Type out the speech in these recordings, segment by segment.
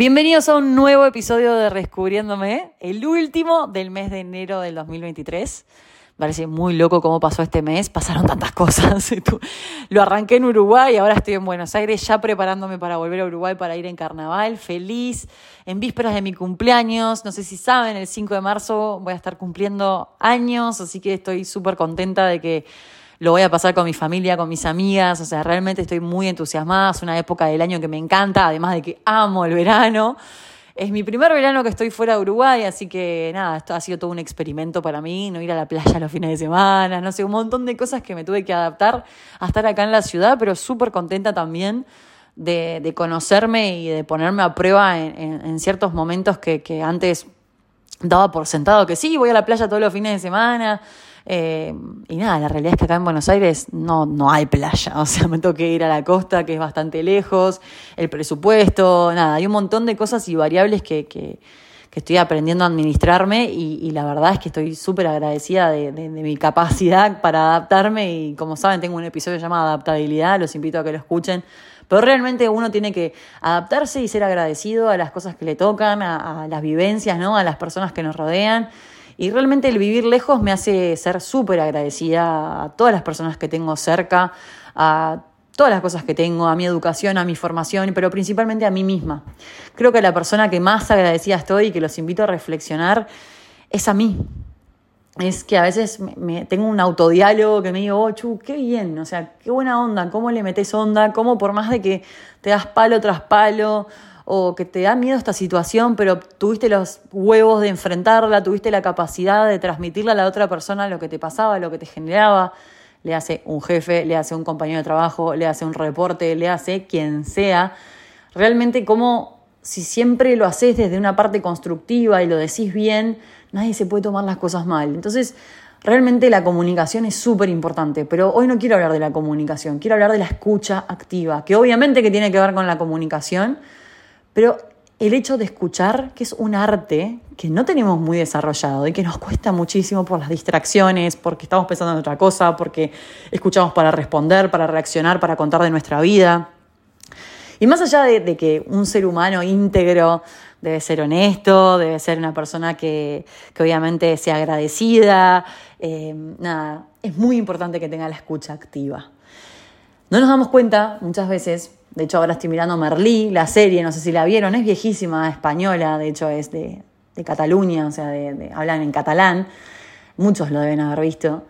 Bienvenidos a un nuevo episodio de Rescubriéndome, el último del mes de enero del 2023. Me parece muy loco cómo pasó este mes, pasaron tantas cosas. Lo arranqué en Uruguay, ahora estoy en Buenos Aires ya preparándome para volver a Uruguay para ir en carnaval, feliz, en vísperas de mi cumpleaños. No sé si saben, el 5 de marzo voy a estar cumpliendo años, así que estoy súper contenta de que lo voy a pasar con mi familia, con mis amigas, o sea, realmente estoy muy entusiasmada, es una época del año que me encanta, además de que amo el verano. Es mi primer verano que estoy fuera de Uruguay, así que nada, esto ha sido todo un experimento para mí, no ir a la playa los fines de semana, no sé, un montón de cosas que me tuve que adaptar a estar acá en la ciudad, pero súper contenta también de, conocerme y de ponerme a prueba en, ciertos momentos que, que antes daba por sentado que sí, voy a la playa todos los fines de semana, eh, y nada, la realidad es que acá en Buenos Aires no, no hay playa, o sea, me tengo ir a la costa, que es bastante lejos, el presupuesto, nada, hay un montón de cosas y variables que, que, estoy aprendiendo a administrarme y, la verdad es que estoy súper agradecida de, de, mi capacidad para adaptarme y como saben tengo un episodio llamado Adaptabilidad, los invito a que lo escuchen. Pero realmente uno tiene que adaptarse y ser agradecido a las cosas que le tocan, a, a las vivencias, ¿no? a las personas que nos rodean y realmente el vivir lejos me hace ser súper agradecida a todas las personas que tengo cerca, a todas las cosas que tengo, a mi educación, a mi formación, pero principalmente a mí misma. Creo que la persona que más agradecida estoy y que los invito a reflexionar es a mí. Es que a veces me, tengo un autodiálogo que me digo, oh, chu, qué bien, o sea, qué buena onda, cómo le metes onda, cómo por más de que te das palo tras palo, o que te da miedo esta situación, pero tuviste los huevos de enfrentarla, tuviste la capacidad de transmitirle a la otra persona lo que te pasaba, lo que te generaba, le hace un jefe, le hace un compañero de trabajo, le hace un reporte, le hace quien sea. Realmente como si siempre lo haces desde una parte constructiva y lo decís bien, nadie se puede tomar las cosas mal. Entonces, realmente la comunicación es súper importante, pero hoy no quiero hablar de la comunicación, quiero hablar de la escucha activa, que obviamente que tiene que ver con la comunicación, pero el hecho de escuchar, que es un arte que no tenemos muy desarrollado y que nos cuesta muchísimo por las distracciones, porque estamos pensando en otra cosa, porque escuchamos para responder, para reaccionar, para contar de nuestra vida. Y más allá de, que un ser humano íntegro debe ser honesto, debe ser una persona que, obviamente sea agradecida, eh, nada, es muy importante que tenga la escucha activa. No nos damos cuenta muchas veces de hecho, ahora estoy mirando Merlí, la serie, no sé si la vieron, es viejísima, española, de hecho es de, Cataluña, o sea, de, hablan en catalán. Muchos lo deben haber visto.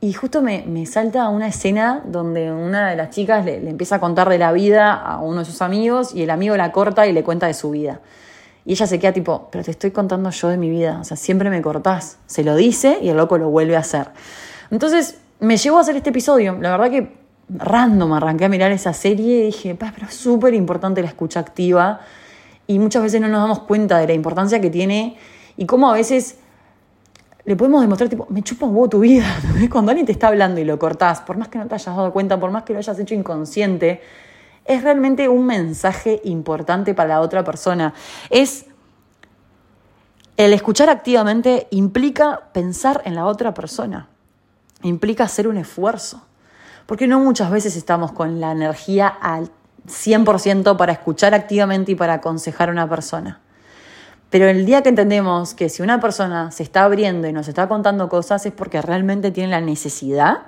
Y justo me, me, salta una escena donde una de las chicas le, le, empieza a contar de la vida a uno de sus amigos y el amigo la corta y le cuenta de su vida. Y ella se queda tipo, pero te estoy contando yo de mi vida, o sea, siempre me cortás. Se lo dice y el loco lo vuelve a hacer. Entonces me llevó a hacer este episodio. La verdad que random arranqué a mirar esa serie y dije, pero es súper importante la escucha activa y muchas veces no nos damos cuenta de la importancia que tiene y cómo a veces le podemos demostrar, tipo, me chupa un huevo tu vida. Cuando alguien te está hablando y lo cortás, por más que no te hayas dado cuenta, por más que lo hayas hecho inconsciente, es realmente un mensaje importante para la otra persona. Es el escuchar activamente implica pensar en la otra persona, implica hacer un esfuerzo porque no muchas veces estamos con la energía al 100% para escuchar activamente y para aconsejar a una persona. Pero el día que entendemos que si una persona se está abriendo y nos está contando cosas es porque realmente tiene la necesidad,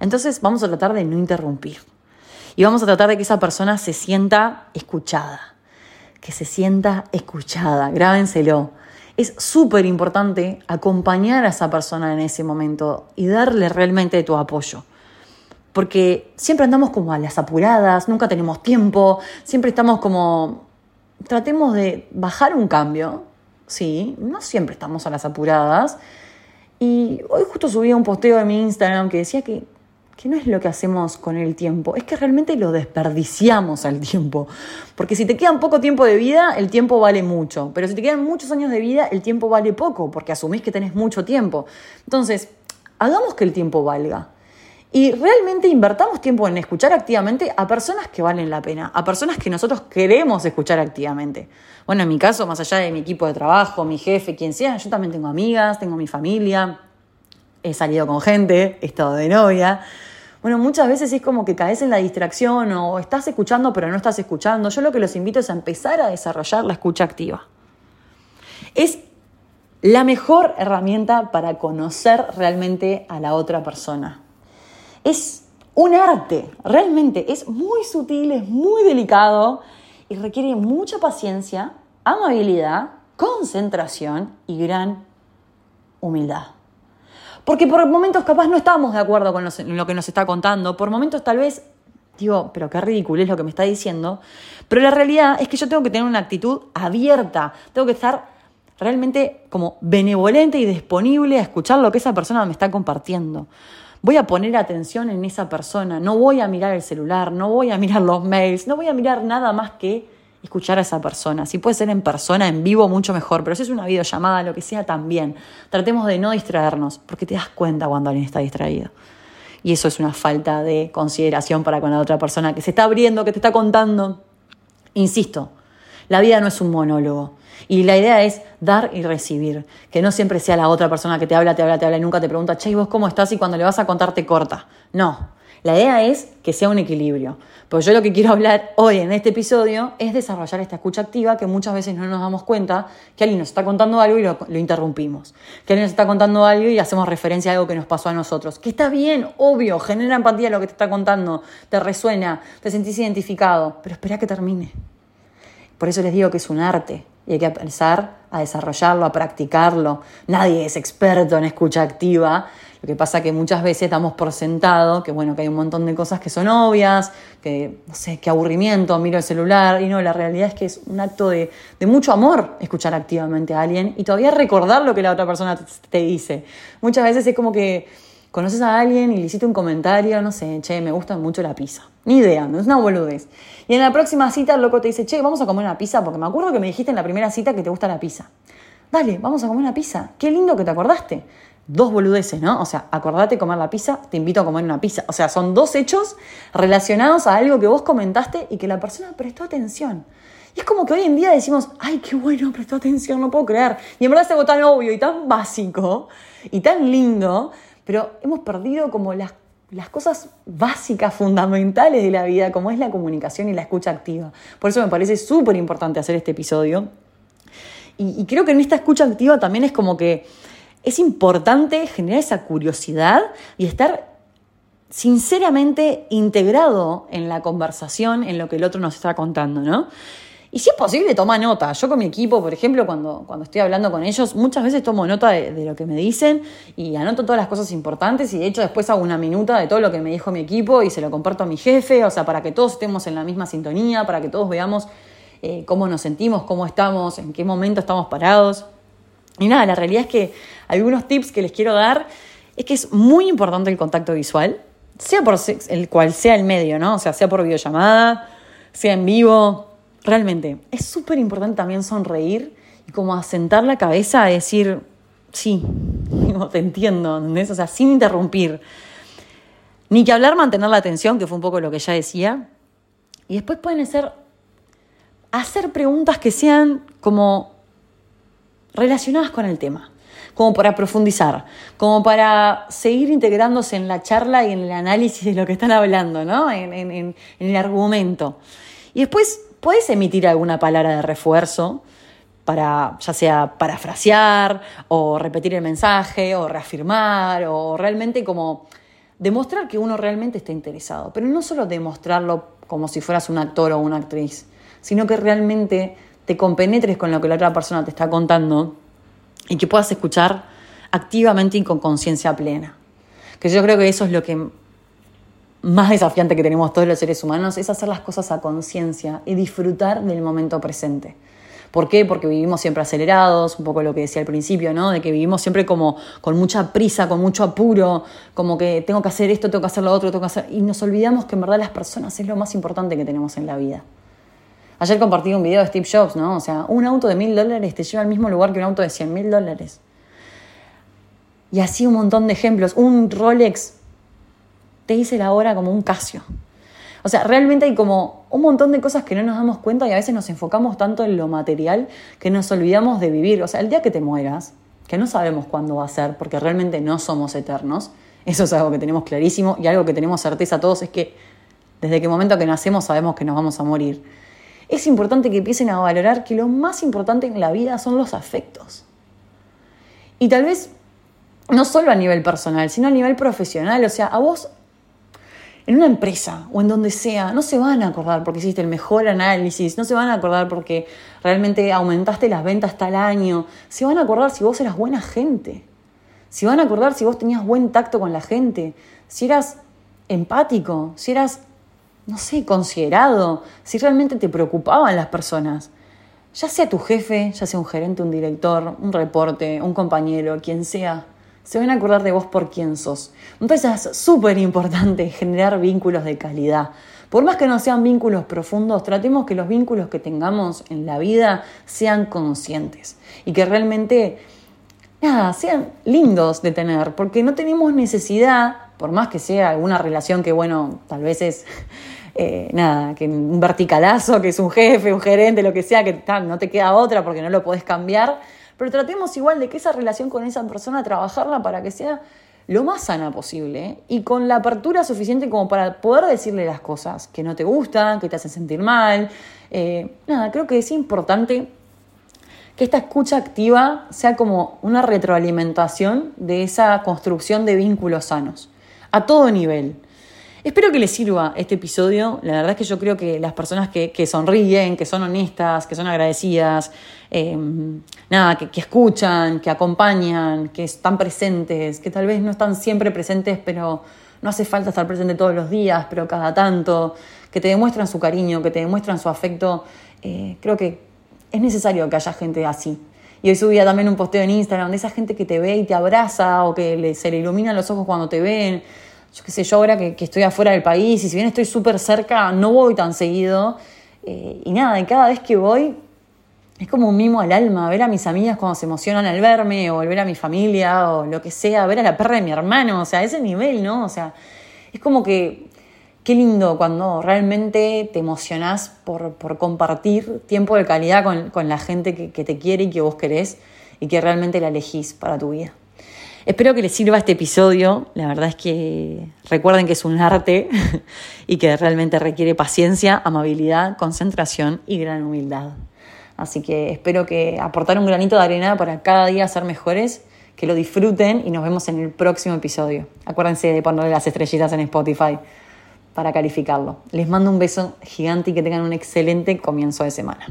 entonces vamos a tratar de no interrumpir. Y vamos a tratar de que esa persona se sienta escuchada. Que se sienta escuchada. Grábenselo. Es súper importante acompañar a esa persona en ese momento y darle realmente tu apoyo porque siempre andamos como a las apuradas, nunca tenemos tiempo, siempre estamos como, tratemos de bajar un cambio, sí, no siempre estamos a las apuradas. Y hoy justo subí un posteo de mi Instagram que decía que, que no es lo que hacemos con el tiempo, es que realmente lo desperdiciamos al tiempo. Porque si te queda poco tiempo de vida, el tiempo vale mucho. Pero si te quedan muchos años de vida, el tiempo vale poco, porque asumís que tenés mucho tiempo. Entonces, hagamos que el tiempo valga. Y realmente invertamos tiempo en escuchar activamente a personas que valen la pena, a personas que nosotros queremos escuchar activamente. Bueno, en mi caso, más allá de mi equipo de trabajo, mi jefe, quien sea, yo también tengo amigas, tengo mi familia, he salido con gente, he estado de novia. Bueno, muchas veces es como que caes en la distracción o estás escuchando pero no estás escuchando. Yo lo que los invito es a empezar a desarrollar la escucha activa. Es la mejor herramienta para conocer realmente a la otra persona. Es un arte, realmente es muy sutil, es muy delicado y requiere mucha paciencia, amabilidad, concentración y gran humildad. Porque por momentos capaz no estamos de acuerdo con lo que nos está contando, por momentos tal vez digo, pero qué ridículo es lo que me está diciendo, pero la realidad es que yo tengo que tener una actitud abierta, tengo que estar realmente como benevolente y disponible a escuchar lo que esa persona me está compartiendo. Voy a poner atención en esa persona, no voy a mirar el celular, no voy a mirar los mails, no voy a mirar nada más que escuchar a esa persona. Si puede ser en persona, en vivo, mucho mejor, pero si es una videollamada, lo que sea, también. Tratemos de no distraernos, porque te das cuenta cuando alguien está distraído. Y eso es una falta de consideración para con la otra persona que se está abriendo, que te está contando. Insisto, la vida no es un monólogo. Y la idea es dar y recibir, que no siempre sea la otra persona que te habla, te habla, te habla y nunca te pregunta, che, ¿vos cómo estás? Y cuando le vas a contar te corta. No, la idea es que sea un equilibrio. Pues yo lo que quiero hablar hoy en este episodio es desarrollar esta escucha activa que muchas veces no nos damos cuenta que alguien nos está contando algo y lo, lo, interrumpimos. Que alguien nos está contando algo y hacemos referencia a algo que nos pasó a nosotros. Que está bien, obvio, genera empatía lo que te está contando, te resuena, te sentís identificado, pero espera que termine. Por eso les digo que es un arte y hay que empezar a desarrollarlo, a practicarlo. Nadie es experto en escucha activa. Lo que pasa que muchas veces damos por sentado que bueno, que hay un montón de cosas que son obvias, que no sé, qué aburrimiento, miro el celular y no, la realidad es que es un acto de, de mucho amor escuchar activamente a alguien y todavía recordar lo que la otra persona te dice. Muchas veces es como que conoces a alguien y le hiciste un comentario, no sé, che, me gusta mucho la pizza. Ni idea, no es una boludez. Y en la próxima cita el loco te dice, che, vamos a comer una pizza porque me acuerdo que me dijiste en la primera cita que te gusta la pizza. Dale, vamos a comer una pizza. Qué lindo que te acordaste. Dos boludeces, ¿no? O sea, acordate comer la pizza, te invito a comer una pizza. O sea, son dos hechos relacionados a algo que vos comentaste y que la persona prestó atención. Y es como que hoy en día decimos, ay, qué bueno, prestó atención, no puedo creer. Y en verdad es algo tan obvio y tan básico y tan lindo pero hemos perdido como las, las cosas básicas, fundamentales de la vida, como es la comunicación y la escucha activa. Por eso me parece súper importante hacer este episodio. Y, y creo que en esta escucha activa también es como que es importante generar esa curiosidad y estar sinceramente integrado en la conversación, en lo que el otro nos está contando, ¿no? Y si es posible, toma nota. Yo con mi equipo, por ejemplo, cuando, cuando estoy hablando con ellos, muchas veces tomo nota de, lo que me dicen y anoto todas las cosas importantes y de hecho después hago una minuta de todo lo que me dijo mi equipo y se lo comparto a mi jefe, o sea, para que todos estemos en la misma sintonía, para que todos veamos eh, cómo nos sentimos, cómo estamos, en qué momento estamos parados. Y nada, la realidad es que algunos tips que les quiero dar es que es muy importante el contacto visual, sea por el cual sea el medio, ¿no? O sea, sea por videollamada, sea en vivo, realmente. Es súper importante también sonreír y como asentar la cabeza a decir, sí, te entiendo, ¿entendés? O sea, sin interrumpir. Ni que hablar, mantener la atención, que fue un poco lo que ya decía. Y después pueden ser hacer preguntas que sean como relacionadas con el tema, como para profundizar, como para seguir integrándose en la charla y en el análisis de lo que están hablando, ¿no? En, en el argumento. Y después puedes emitir alguna palabra de refuerzo para ya sea parafrasear o repetir el mensaje o reafirmar o realmente como demostrar que uno realmente está interesado, pero no solo demostrarlo como si fueras un actor o una actriz, sino que realmente te compenetres con lo que la otra persona te está contando y que puedas escuchar activamente y con conciencia plena. Que yo creo que eso es lo que más desafiante que tenemos todos los seres humanos es hacer las cosas a conciencia y disfrutar del momento presente. ¿Por qué? Porque vivimos siempre acelerados, un poco lo que decía al principio, ¿no? De que vivimos siempre como con mucha prisa, con mucho apuro, como que tengo que hacer esto, tengo que hacer lo otro, tengo que hacer... Y nos olvidamos que en verdad las personas es lo más importante que tenemos en la vida. Ayer compartí un video de Steve Jobs, ¿no? O sea, un auto de mil dólares te lleva al mismo lugar que un auto de cien mil dólares. Y así un montón de ejemplos. Un Rolex te dice la hora como un Casio. O sea, realmente hay como un montón de cosas que no nos damos cuenta y a veces nos enfocamos tanto en lo material que nos olvidamos de vivir. O sea, el día que te mueras, que no sabemos cuándo va a ser, porque realmente no somos eternos, Eso es algo que tenemos clarísimo y algo que tenemos certeza todos es que desde el momento que nacemos sabemos que nos vamos a morir. Es importante que empiecen a valorar que lo más importante en la vida son los afectos. Y tal vez no solo a nivel personal, sino a nivel profesional. O sea, a vos en una empresa o en donde sea, no se van a acordar porque hiciste el mejor análisis, no se van a acordar porque realmente aumentaste las ventas tal año, se van a acordar si vos eras buena gente, se van a acordar si vos tenías buen tacto con la gente, si eras empático, si eras, no sé, considerado, si realmente te preocupaban las personas. Ya sea tu jefe, ya sea un gerente, un director, un reporte, un compañero, quien sea se van a acordar de vos por quién sos. Entonces es súper importante generar vínculos de calidad. Por más que no sean vínculos profundos, tratemos que los vínculos que tengamos en la vida sean conscientes y que realmente, nada, sean lindos de tener, porque no tenemos necesidad, por más que sea alguna relación que, bueno, tal vez es... Eh, nada, que un verticalazo, que es un jefe, un gerente, lo que sea, que no te queda otra porque no lo podés cambiar, pero tratemos igual de que esa relación con esa persona, trabajarla para que sea lo más sana posible y con la apertura suficiente como para poder decirle las cosas que no te gustan, que te hacen sentir mal. Eh, nada, creo que es importante que esta escucha activa sea como una retroalimentación de esa construcción de vínculos sanos, a todo nivel. Espero que les sirva este episodio. La verdad es que yo creo que las personas que, sonríen, que son honestas, que son agradecidas, em, nada, que, que, escuchan, que acompañan, que están presentes, que tal vez no están siempre presentes, pero no hace falta estar presente todos los días, pero cada tanto, que te demuestran su cariño, que te demuestran su afecto, eh, creo que es necesario que haya gente así. Y hoy subía también un posteo en Instagram de esa gente que te ve y te abraza o que se le iluminan los ojos cuando te ven yo qué sé, yo ahora que, estoy afuera del país y si bien estoy súper cerca, no voy tan seguido. Eh, y nada, y cada vez que voy es como un mimo al alma, ver a mis amigas cuando se emocionan al verme, o ver a mi familia, o lo que sea, ver a la perra de mi hermano, o sea, ese nivel, ¿no? O sea, es como que qué lindo cuando realmente te emocionás por, compartir tiempo de calidad con, la gente que, que te quiere y que vos querés y que realmente la elegís para tu vida. Espero que les sirva este episodio. La verdad es que recuerden que es un arte y que realmente requiere paciencia, amabilidad, concentración y gran humildad. Así que espero que aportar un granito de arena para cada día ser mejores, que lo disfruten y nos vemos en el próximo episodio. Acuérdense de ponerle las estrellitas en Spotify para calificarlo. Les mando un beso gigante y que tengan un excelente comienzo de semana.